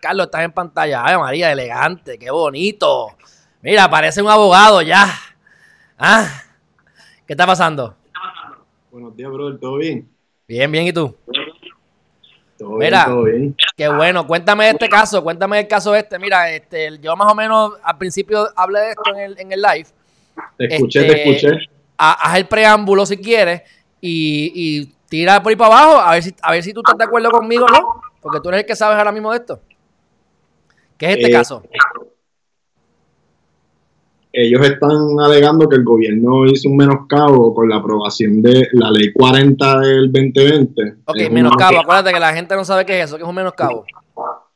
Carlos, estás en pantalla. Ay, María, elegante, qué bonito. Mira, parece un abogado ya. ¿Ah? ¿Qué está pasando? Buenos días, brother, ¿todo bien? Bien, bien, ¿y tú? Todo Mira, bien, todo bien. Qué bueno, cuéntame este caso, cuéntame el caso este. Mira, este, yo más o menos al principio hablé de esto en el, en el live. Te escuché, este, te escuché. Ha- Haz el preámbulo si quieres y, y tira por ahí para abajo a ver si a ver si tú estás de acuerdo conmigo o no, porque tú eres el que sabes ahora mismo de esto. ¿Qué es este Eh, caso? Ellos están alegando que el gobierno hizo un menoscabo con la aprobación de la ley 40 del 2020. Ok, Es menoscabo, una- acuérdate que la gente no sabe qué es eso, que es un menoscabo.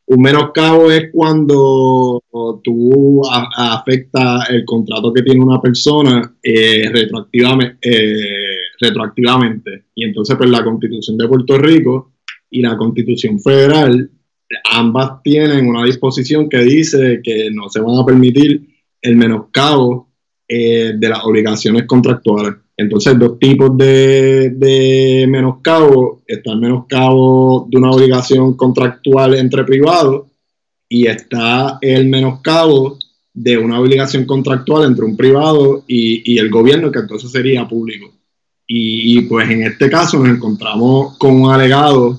Un menoscabo es cuando tú afectas el contrato que tiene una persona eh, retroactivamente, eh, retroactivamente. Y entonces, pues la constitución de Puerto Rico y la constitución federal, ambas tienen una disposición que dice que no se van a permitir el menoscabo eh, de las obligaciones contractuales. Entonces, dos tipos de, de menoscabo. Está el menoscabo de una obligación contractual entre privados y está el menoscabo de una obligación contractual entre un privado y, y el gobierno, que entonces sería público. Y, y, pues en este caso nos encontramos con un alegado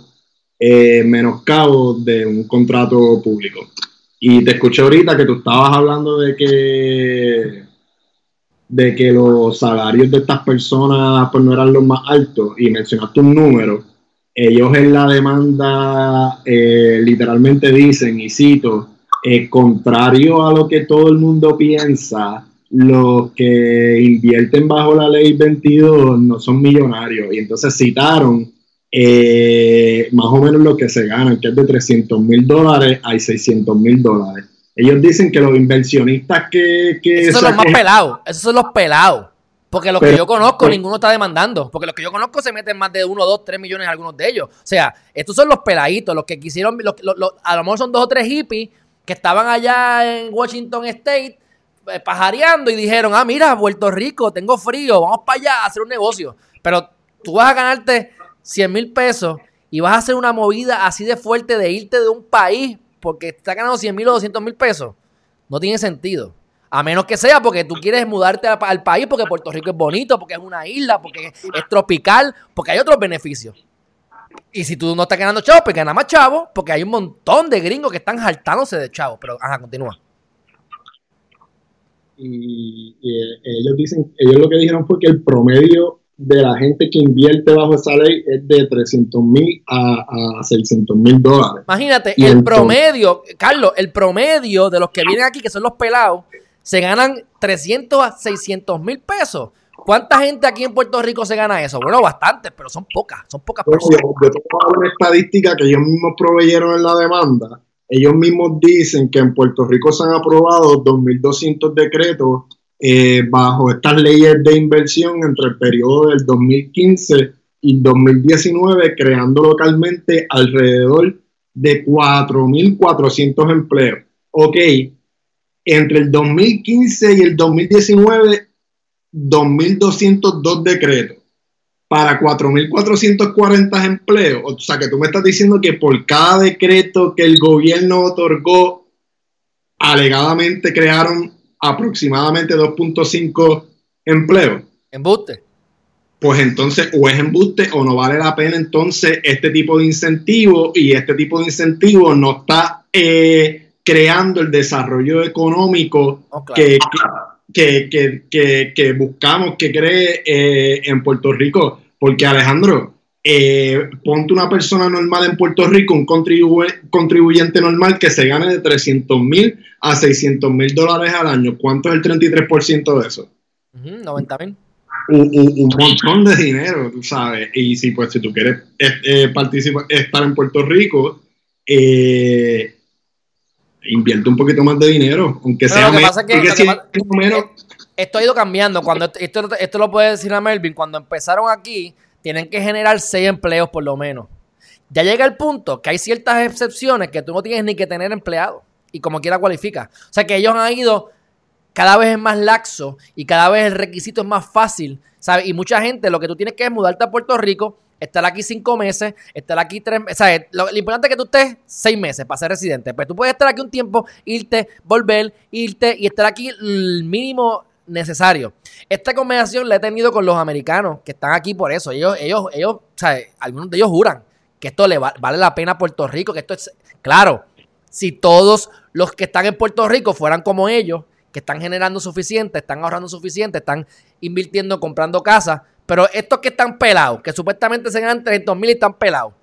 eh, menoscabo de un contrato público. Y te escuché ahorita que tú estabas hablando de que de que los salarios de estas personas pues no eran los más altos y mencionaste un número, ellos en la demanda eh, literalmente dicen, y cito, eh, contrario a lo que todo el mundo piensa, los que invierten bajo la ley 22 no son millonarios. Y entonces citaron eh, más o menos lo que se ganan, que es de 300 mil dólares a 600 mil dólares. Ellos dicen que los inversionistas que... que Esos son los más pelados, esos son los pelados. Porque los que yo conozco, ninguno está demandando. Porque los que yo conozco se meten más de uno, dos, tres millones algunos de ellos. O sea, estos son los peladitos, los que quisieron, los- los- los- a lo mejor son dos o tres hippies que estaban allá en Washington State eh, pajareando y dijeron, ah, mira, Puerto Rico, tengo frío, vamos para allá a hacer un negocio. Pero tú vas a ganarte 100 mil pesos y vas a hacer una movida así de fuerte de irte de un país porque estás ganando 100 mil o 200 mil pesos. No tiene sentido. A menos que sea porque tú quieres mudarte al país porque Puerto Rico es bonito, porque es una isla, porque es, tropical, porque hay otros beneficios. Y si tú no estás ganando chavo, pues gana más chavo, porque hay un montón de gringos que están jaltándose de chavo. Pero, ajá, continúa. y, y, eh, ellos dicen, ellos lo que dijeron fue que el promedio de la gente que invierte bajo esa ley es de 300 mil a, a 600 mil dólares. Imagínate, Y el entonces- promedio, Carlos, el promedio de los que vienen aquí, que son los pelados, se ganan 300 a 600 mil pesos. ¿Cuánta gente aquí en Puerto Rico se gana eso? Bueno, bastantes, pero son pocas, son pocas personas. yo tengo una estadística que ellos mismos proveyeron en la demanda. Ellos mismos dicen que en Puerto Rico se han aprobado 2.200 decretos eh, bajo estas leyes de inversión entre el periodo del 2015 y 2019, creando localmente alrededor de 4.400 empleos. Ok, entre el 2015 y el 2019, 2.202 decretos para 4.440 empleos. O sea, que tú me estás diciendo que por cada decreto que el gobierno otorgó, alegadamente crearon aproximadamente 2.5 empleos. Embuste. Pues entonces, o es embuste o no vale la pena entonces este tipo de incentivo y este tipo de incentivo no está eh, creando el desarrollo económico Oh, claro. que, que, que, que, que buscamos que cree eh, en Puerto Rico. Porque Alejandro, eh, ponte una persona normal en Puerto Rico, un contribu- contribuyente normal que se gane de 300 mil a 600 mil dólares al año. ¿Cuánto es el 33% de eso? Ujú, 90 mil. un, un- un montón de dinero, tú sabes. Y si pues si tú quieres eh, eh, participar, estar en Puerto Rico, eh, invierte un poquito más de dinero, aunque Pero sea lo que menos, pasa es que- porque lo que si pasa- es menos, Esto ha ido cambiando. Cuando esto, esto, esto lo puede decir a Melvin. Cuando empezaron aquí, tienen que generar seis empleos por lo menos. Ya llega el punto que hay ciertas excepciones que tú no tienes ni que tener empleado. Y como quiera cualifica. O sea que ellos han ido cada vez es más laxo y cada vez el requisito es más fácil. ¿sabes? Y mucha gente lo que tú tienes que es mudarte a Puerto Rico, estar aquí cinco meses, estar aquí tres meses. O sea, lo, importante es que tú estés seis meses para ser residente. Pero tú puedes estar aquí un tiempo, irte, volver, irte y estar aquí el mínimo necesario. Esta conversación la he tenido con los americanos que están aquí por eso. Ellos, ellos, ellos, o sea, algunos de ellos juran que esto le vale la pena a Puerto Rico, que esto es, claro, si todos los que están en Puerto Rico fueran como ellos, que están generando suficiente, están ahorrando suficiente, están invirtiendo, comprando casas, pero estos que están pelados, que supuestamente se ganan 300 mil y están pelados,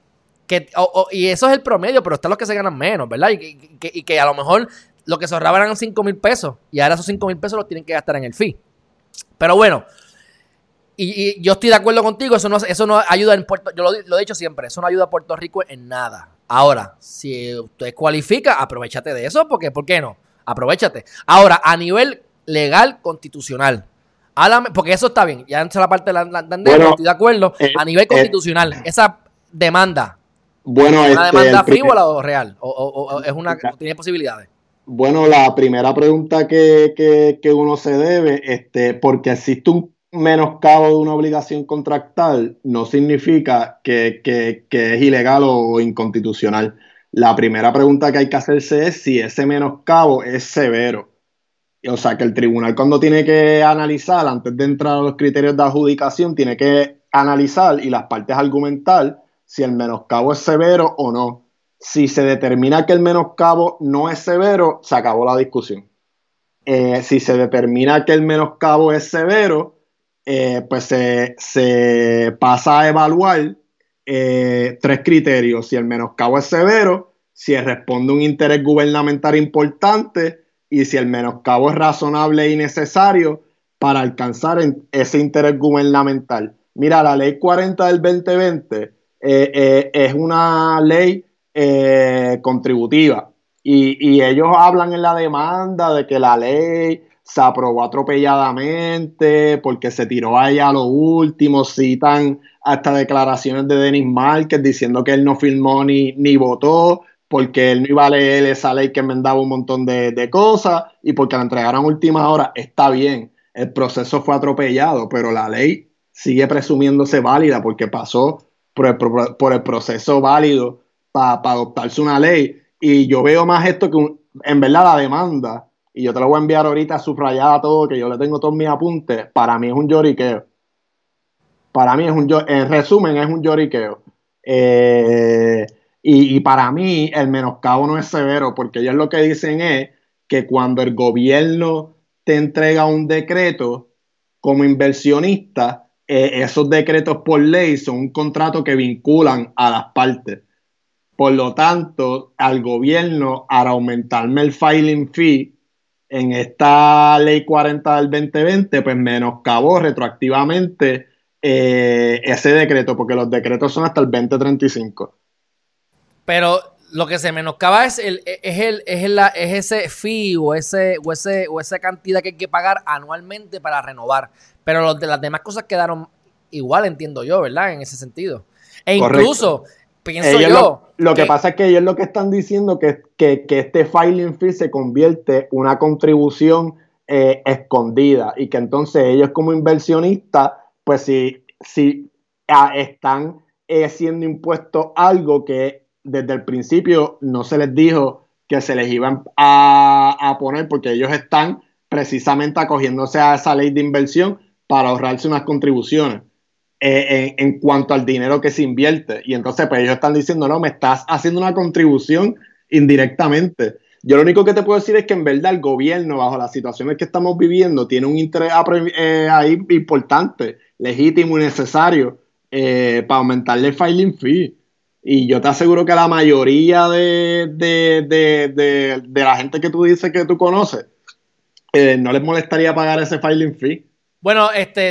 que, y eso es el promedio, pero están los que se ganan menos, ¿verdad? Y, y que a lo mejor lo que se ahorraban eran 5 mil pesos y ahora esos 5 mil pesos los tienen que gastar en el fee. Pero bueno, y, yo estoy de acuerdo contigo, eso no, eso no ayuda en Puerto yo lo, he dicho siempre, eso no ayuda a Puerto Rico en nada. Ahora, si usted cualifica, aprovechate de eso, porque ¿por qué no? Aprovechate. Ahora, a nivel legal, constitucional, porque eso está bien, ya entra la parte de la, la, estoy de acuerdo. Eh, a nivel eh, constitucional, esa demanda, bueno, ¿es una este, demanda frívola o real? O, es una, tiene posibilidades? Bueno, la primera pregunta que, uno se debe, este, porque existe un menoscabo de una obligación contractual, no significa que, es ilegal o inconstitucional. La primera pregunta que hay que hacerse es si ese menoscabo es severo. O sea, que el tribunal cuando tiene que analizar, antes de entrar a los criterios de adjudicación, tiene que analizar y las partes argumentar si el menoscabo es severo o no. Si se determina que el menoscabo no es severo, se acabó la discusión. Eh, si se determina que el menoscabo es severo, eh, pues se, pasa a evaluar eh, tres criterios. Si el menoscabo es severo, si responde un interés gubernamental importante y si el menoscabo es razonable y necesario para alcanzar ese interés gubernamental. Mira, la ley 40 del 2020 es una ley eh, contributiva. Y, ellos hablan en la demanda de que la ley se aprobó atropelladamente porque se tiró allá a lo último, citan hasta declaraciones de Denis Márquez diciendo que él no firmó ni, ni votó porque él no iba a leer esa ley que enmendaba un montón de, cosas y porque la entregaron a última hora. Está bien, el proceso fue atropellado, pero la ley sigue presumiéndose válida porque pasó por el proceso válido para adoptarse una ley. Y yo veo más esto que en verdad la demanda, y yo te lo voy a enviar ahorita subrayada todo, que yo le tengo todos mis apuntes, para mí es un lloriqueo. Para mí es un en resumen, es un lloriqueo. Eh, y, y, para mí el menoscabo no es severo, porque ellos lo que dicen es que cuando el gobierno te entrega un decreto como inversionista, eh, esos decretos por ley son un contrato que vinculan a las partes. Por lo tanto, al gobierno, al aumentarme el filing fee en esta ley 40 del 2020, pues menoscabó retroactivamente eh, ese decreto, porque los decretos son hasta el 2035. Pero lo que se menoscaba es el, es el, es el, es ese fee o ese, o ese, o esa cantidad que hay que pagar anualmente para renovar. Pero los de las demás cosas quedaron igual, entiendo yo, ¿verdad? En ese sentido. E incluso pienso yo. Lo, que, pasa es que ellos lo que están diciendo que, que, que este filing fee se convierte en una contribución eh, escondida y que entonces ellos como inversionistas, pues si, si ah, están eh, siendo impuestos algo que desde el principio no se les dijo que se les iban a, a poner porque ellos están precisamente acogiéndose a esa ley de inversión para ahorrarse unas contribuciones. Eh, en, cuanto al dinero que se invierte. Y entonces, pues ellos están diciendo, no, me estás haciendo una contribución indirectamente. Yo lo único que te puedo decir es que en verdad el gobierno, bajo las situaciones que estamos viviendo, tiene un interés eh, ahí importante, legítimo y necesario eh, para aumentarle el filing fee. Y yo te aseguro que la mayoría de, de, de la gente que tú dices que tú conoces, no les molestaría pagar ese filing fee. Bueno, este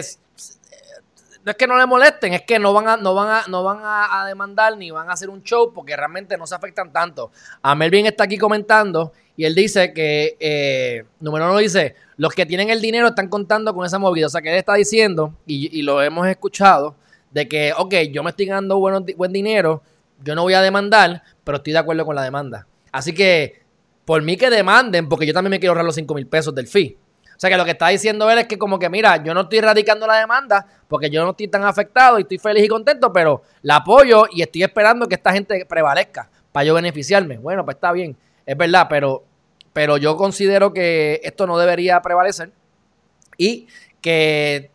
no es que no le molesten, es que no van a, no van a, no van a, demandar ni van a hacer un show porque realmente no se afectan tanto. A Melvin está aquí comentando y él dice que, eh, número uno dice, los que tienen el dinero están contando con esa movida. O sea, que él está diciendo, y, lo hemos escuchado, de que, ok, yo me estoy ganando buen dinero, yo no voy a demandar, pero estoy de acuerdo con la demanda. Así que, por mí que demanden, porque yo también me quiero ahorrar los 5 mil pesos del fee. O sea que lo que está diciendo él es que como que, mira, yo no estoy radicando la demanda porque yo no estoy tan afectado y estoy feliz y contento, pero la apoyo y estoy esperando que esta gente prevalezca para yo beneficiarme. Bueno, pues está bien, es verdad, pero, pero yo considero que esto no debería prevalecer y que,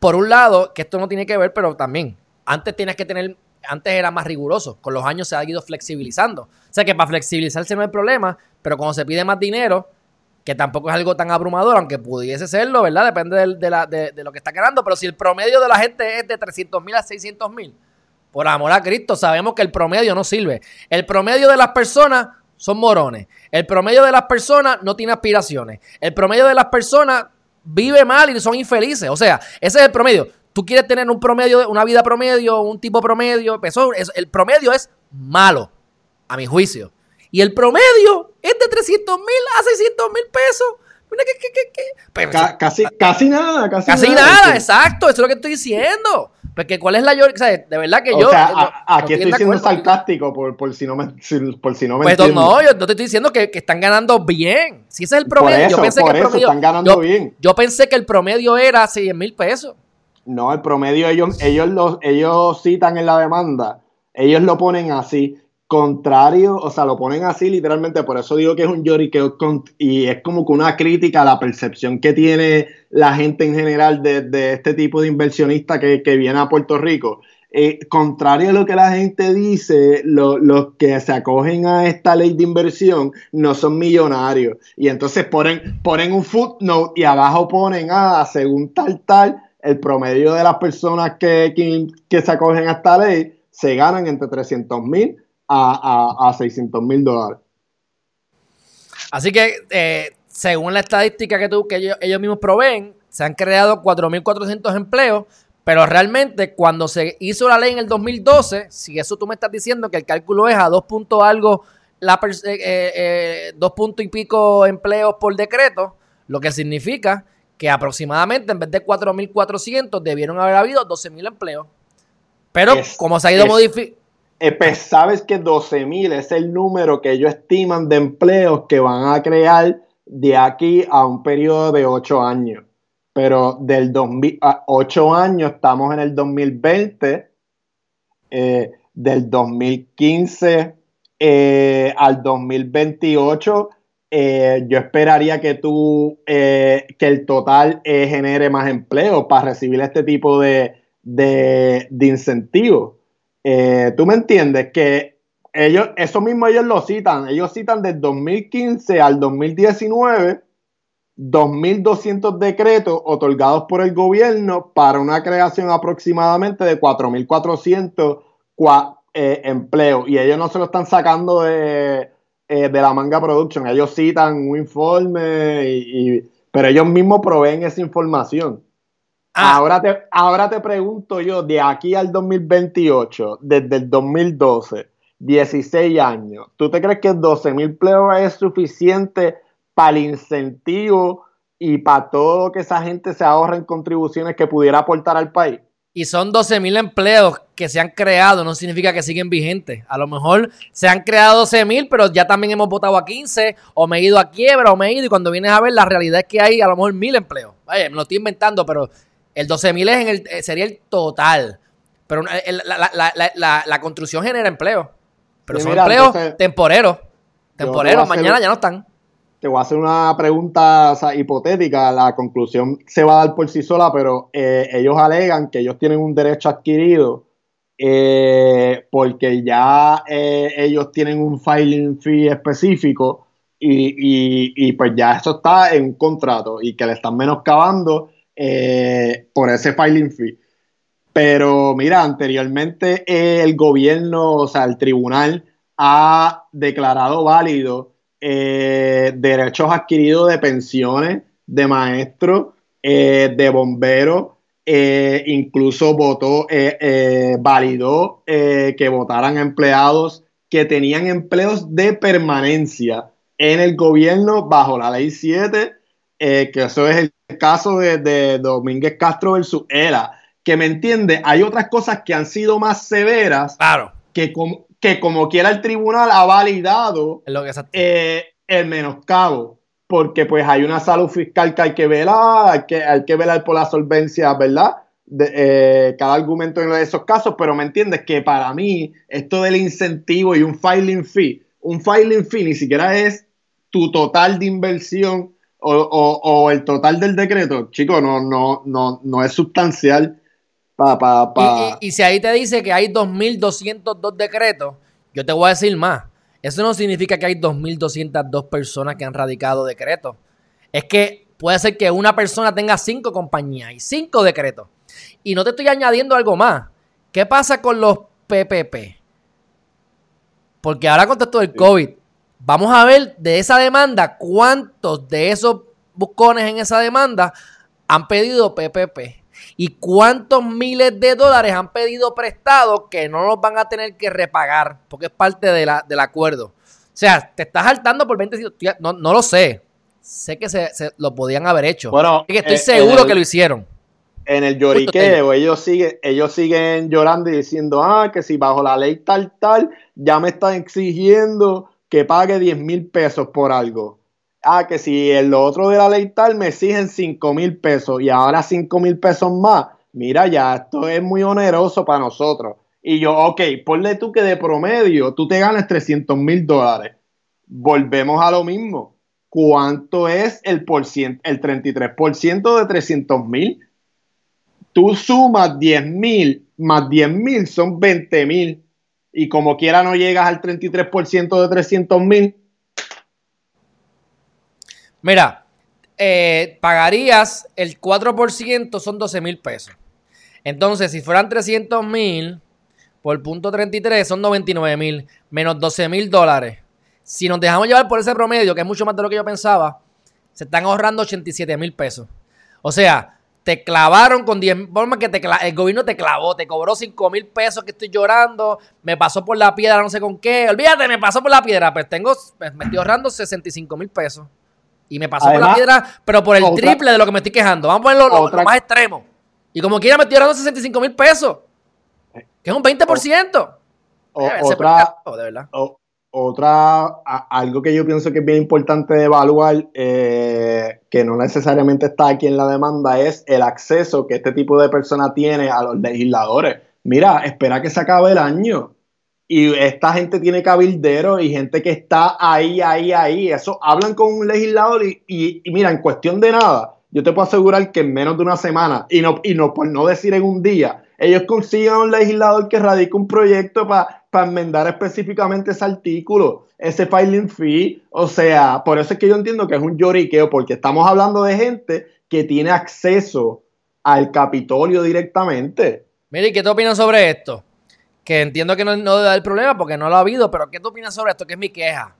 por un lado, que esto no tiene que ver, pero también, antes tienes que tener antes era más riguroso, con los años se ha ido flexibilizando. O sea que para flexibilizarse no hay problema, pero cuando se pide más dinero, que tampoco es algo tan abrumador, aunque pudiese serlo, ¿verdad? Depende de, de, lo que está ganando, pero si el promedio de la gente es de 300 mil a 600 mil, por amor a Cristo, sabemos que el promedio no sirve. El promedio de las personas son morones. El promedio de las personas no tiene aspiraciones. El promedio de las personas vive mal y son infelices. O sea, ese es el promedio tú quieres tener un promedio, una vida promedio, un tipo promedio, eso, el promedio es malo, a mi juicio. Y el promedio es de 300 mil a 600 mil pesos. Pues, casi, casi nada, casi, casi nada. exacto, eso es lo que estoy diciendo. Porque cuál es la yo, o sea, de verdad que yo. O sea, aquí estoy siendo sarcástico por, por, si no me, por si no me Pues no, yo no te estoy diciendo que, que, están ganando bien. Si ese es el promedio, yo pensé que el promedio. Están ganando bien. Yo pensé que el promedio era 100 mil pesos. No, el promedio ellos, ellos, los, ellos citan en la demanda, ellos lo ponen así, contrario, o sea, lo ponen así literalmente, por eso digo que es un lloriqueo y es como que una crítica a la percepción que tiene la gente en general de, este tipo de inversionista que, viene a Puerto Rico. Eh, contrario a lo que la gente dice, los que se acogen a esta ley de inversión no son millonarios. Y entonces ponen, ponen un footnote y abajo ponen, ah, según tal, tal, el promedio de las personas que, que, se acogen a esta ley se ganan entre 300 mil a, a, 600 mil dólares. Así que, eh, según la estadística que, tú, que ellos, mismos proveen, se han creado 4.400 empleos, pero realmente cuando se hizo la ley en el 2012, si eso tú me estás diciendo que el cálculo es a 2 puntos algo, la, eh, eh, dos puntos y pico empleos por decreto, lo que significa que aproximadamente en vez de 4.400 debieron haber habido 12.000 empleos. Pero como se ha ido modificando... Eh, pues, sabes que 12.000 es el número que ellos estiman de empleos que van a crear de aquí a un periodo de 8 años. Pero del 2000, 8 años estamos en el 2020, eh, del 2015 eh, al 2028 eh, yo esperaría que tú, eh, que el total eh, genere más empleo para recibir este tipo de, de, incentivos. Tú me entiendes que ellos, eso mismo ellos lo citan, ellos citan del 2015 al 2019 2.200 decretos otorgados por el gobierno para una creación aproximadamente de 4.400 empleos. Y ellos no se lo están sacando de, eh, de la Manga Production. Ellos citan un informe, pero ellos mismos proveen esa información. Ah. Ahora, te, ahora te pregunto yo, de aquí al 2028, desde el 2012, 16 años, ¿tú te crees que 12 mil empleos es suficiente para el incentivo y para todo lo que esa gente se ahorra en contribuciones que pudiera aportar al país? y son 12 mil empleos que se han creado, no significa que siguen vigentes. A lo mejor se han creado 12 mil, pero ya también hemos votado a 15, o me he ido a quiebra, o me he ido, y cuando vienes a ver, la realidad es que hay a lo mejor mil empleos. Vaya, me lo estoy inventando, pero el 12 mil es en el, eh, sería el total. Pero la, construcción genera empleo. Pero son empleos temporeros. Temporeros, mañana ya no están te voy a hacer una pregunta hipotética, la conclusión se va a dar por sí sola, pero eh, ellos alegan que ellos tienen un derecho adquirido eh, porque ya eh, ellos tienen un filing fee específico y, pues ya eso está en un contrato y que le están menoscabando por ese filing fee. Pero mira, anteriormente el gobierno, o sea, el tribunal ha declarado válido eh, derechos adquiridos de pensiones, de maestros, eh, de bomberos, eh, incluso votó, validó que votaran empleados que tenían empleos de permanencia en el gobierno bajo la ley 7, que eso es el caso de, Domínguez Castro versus ELA, que me entiende, hay otras cosas que han sido más severas claro. que, como, que como quiera el tribunal ha validado lo eh, el menoscabo. porque pues hay una salud fiscal que hay que velar, hay que, hay que velar por la solvencia, ¿verdad? De, eh, cada argumento en esos casos, pero me entiendes que para mí esto del incentivo y un filing fee, un filing fee ni siquiera es tu total de inversión o, o, el total del decreto, chico, no, no, no, no es sustancial. Pa, pa, pa. Y, y, si ahí te dice que hay 2.202 decretos, yo te voy a decir más. Eso no significa que hay 2.202 personas que han radicado decretos. Es que puede ser que una persona tenga cinco compañías y cinco decretos. Y no te estoy añadiendo algo más. ¿Qué pasa con los PPP? Porque ahora con todo el COVID, vamos a ver de esa demanda cuántos de esos buscones en esa demanda han pedido PPP y cuántos miles de dólares han pedido prestados que no los van a tener que repagar porque es parte de la, del acuerdo. O sea, te estás saltando por 20 no, no lo sé. Sé que se, lo podían haber hecho. Bueno, que estoy seguro que lo hicieron. En el lloriqueo, ellos siguen, ellos siguen llorando y diciendo, ah, que si bajo la ley tal, tal, ya me están exigiendo que pague 10 mil pesos por algo ah, que si el otro de la ley tal me exigen 5 mil pesos y ahora 5 mil pesos más, mira ya, esto es muy oneroso para nosotros. Y yo, ok, ponle tú que de promedio tú te ganes 300 mil dólares. Volvemos a lo mismo. ¿Cuánto es el, por el 33% de 300 mil? Tú sumas 10 mil más 10 mil son 20 mil. Y como quiera no llegas al 33% de 300 mil, Mira, eh, pagarías el 4%, son 12 mil pesos. Entonces, si fueran 300 mil por punto 33, son 99 mil, menos 12 mil dólares. Si nos dejamos llevar por ese promedio, que es mucho más de lo que yo pensaba, se están ahorrando 87 mil pesos. O sea, te clavaron con 10 formas que te el gobierno te clavó, te cobró 5 mil pesos que estoy llorando, me pasó por la piedra, no sé con qué. Olvídate, me pasó por la piedra, pues tengo, me estoy ahorrando 65 mil pesos. Y me pasó por la piedra, pero por el triple de lo que me estoy quejando. Vamos a ponerlo lo, más extremo. Y como quiera me estoy ahorrando 65 mil pesos. Que es un 20%. otra, de verdad. Otra, algo que yo pienso que es bien importante de evaluar, eh, que no necesariamente está aquí en la demanda, es el acceso que este tipo de persona tiene a los legisladores. Mira, espera que se acabe el año y esta gente tiene cabilderos y gente que está ahí, ahí, ahí. Eso hablan con un legislador y, mira, en cuestión de nada, yo te puedo asegurar que en menos de una semana, y no, y no por no decir en un día, ellos consiguen un legislador que radique un proyecto para enmendar específicamente ese artículo, ese filing fee. O sea, por eso es que yo entiendo que es un lloriqueo, porque estamos hablando de gente que tiene acceso al Capitolio directamente. Mire, ¿qué te opinas sobre esto? que entiendo que no, no debe haber problema porque no lo ha habido, pero ¿qué tú opinas sobre esto? Que es mi queja.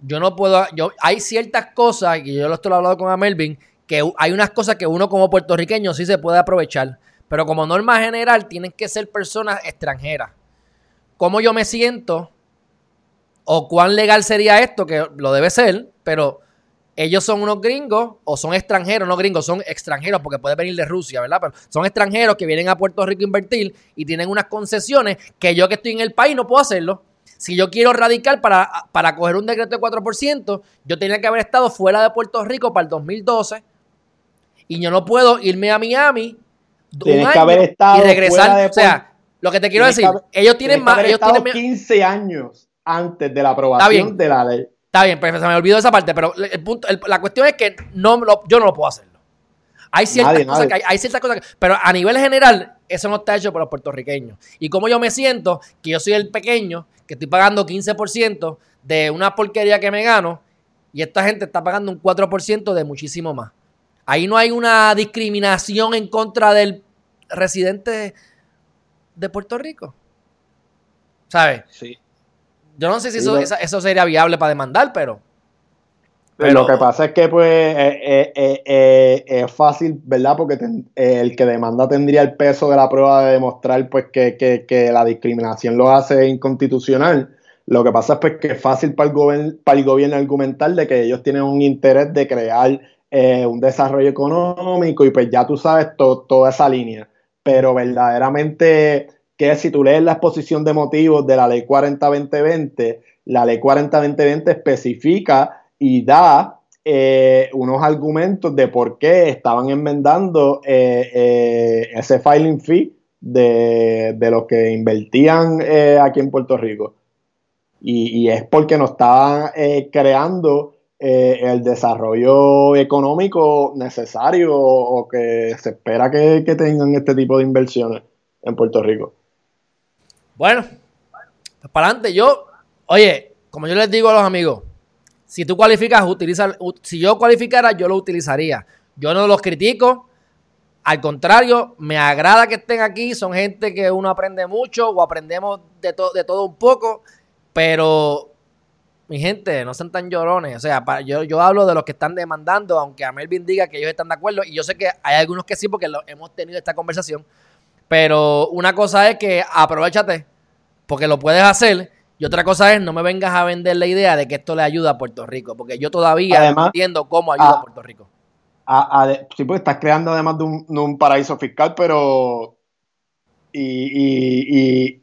Yo no puedo, yo, hay ciertas cosas, y yo lo estoy hablando con a Melvin, que hay unas cosas que uno como puertorriqueño sí se puede aprovechar, pero como norma general tienen que ser personas extranjeras. ¿Cómo yo me siento? ¿O cuán legal sería esto? Que lo debe ser, pero ellos son unos gringos o son extranjeros, no gringos, son extranjeros porque puede venir de Rusia, ¿verdad? Pero son extranjeros que vienen a Puerto Rico a invertir y tienen unas concesiones que yo que estoy en el país no puedo hacerlo. Si yo quiero radical para, para coger un decreto de 4%, yo tenía que haber estado fuera de Puerto Rico para el 2012 y yo no puedo irme a Miami un año y regresar. o sea, lo que te quiero decir, ellos tienen más... Ellos tienen 15 años antes de la aprobación de la ley. Está bien, pues se me olvidó esa parte, pero el punto, la cuestión es que no yo no lo puedo hacerlo. Hay ciertas, cosas Que hay, ciertas cosas que, pero a nivel general, eso no está hecho por los puertorriqueños. Y como yo me siento, que yo soy el pequeño, que estoy pagando 15% de una porquería que me gano, y esta gente está pagando un 4% de muchísimo más. Ahí no hay una discriminación en contra del residente de Puerto Rico. ¿Sabes? Sí. Yo no sé si eso, eso sería viable para demandar, pero... Pero, lo que pasa es que pues eh, eh, eh, es fácil, ¿verdad? Porque el que demanda tendría el peso de la prueba de demostrar pues que, la discriminación lo hace inconstitucional. Lo que pasa es pues, que es fácil para el, para el gobierno argumentar de que ellos tienen un interés de crear un desarrollo económico y pues ya tú sabes toda esa línea. Pero verdaderamente que si tú lees la exposición de motivos de la ley 40-2020, la ley 40-2020 especifica y da eh, unos argumentos de por qué estaban enmendando eh, eh, ese filing fee de, los que invertían aquí en Puerto Rico. Y, es porque no estaban creando el desarrollo económico necesario o, que se espera que, que tengan este tipo de inversiones en Puerto Rico. Bueno, pues para adelante. Yo, oye, como yo les digo a los amigos, si tú cualificas, utiliza, si yo cualificara, yo lo utilizaría. Yo no los critico. Al contrario, me agrada que estén aquí. Son gente que uno aprende mucho o aprendemos de, de todo un poco. Pero, mi gente, no sean tan llorones. O sea, yo, yo hablo de los que están demandando, aunque a Melvin diga que ellos están de acuerdo. Y yo sé que hay algunos que sí, porque lo, hemos tenido esta conversación. Pero una cosa es que aprovechate, porque lo puedes hacer y otra cosa es, no me vengas a vender la idea de que esto le ayuda a Puerto Rico, porque yo todavía no entiendo cómo ayuda a, Puerto Rico. sí, pues estás creando además de un, paraíso fiscal, pero. Y,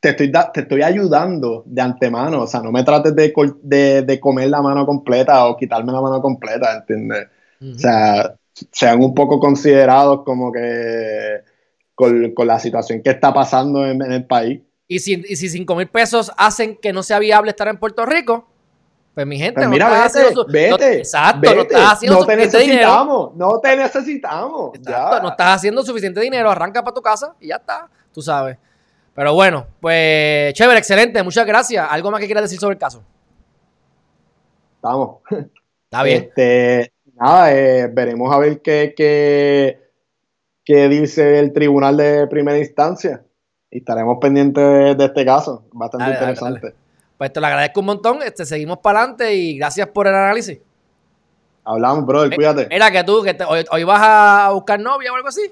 te, estoy te estoy ayudando de antemano. O sea, no me trates de, comer la mano completa o quitarme la mano completa, ¿entiendes? O sea, sean un poco considerados como que con, la situación que está pasando en el país. Y si, y si 5 mil pesos hacen que no sea viable estar en Puerto Rico, pues mi gente, pues mira, no estás haciendo vete, exacto, no estás haciendo no te necesitamos, No te necesitamos. no estás haciendo suficiente dinero. Arranca para tu casa y ya está, tú sabes. Pero bueno, pues chévere, excelente. Muchas gracias. ¿Algo más que quieras decir sobre el caso? Estamos. Está bien. Este, nada, eh, veremos a ver qué, qué, qué dice el tribunal de primera instancia y estaremos pendientes de, este caso. Bastante interesante. Pues te lo agradezco un montón. Este, seguimos para adelante y gracias por el análisis. Hablamos, brother, cuídate. Mira que tú, que hoy, vas a buscar novia o algo así.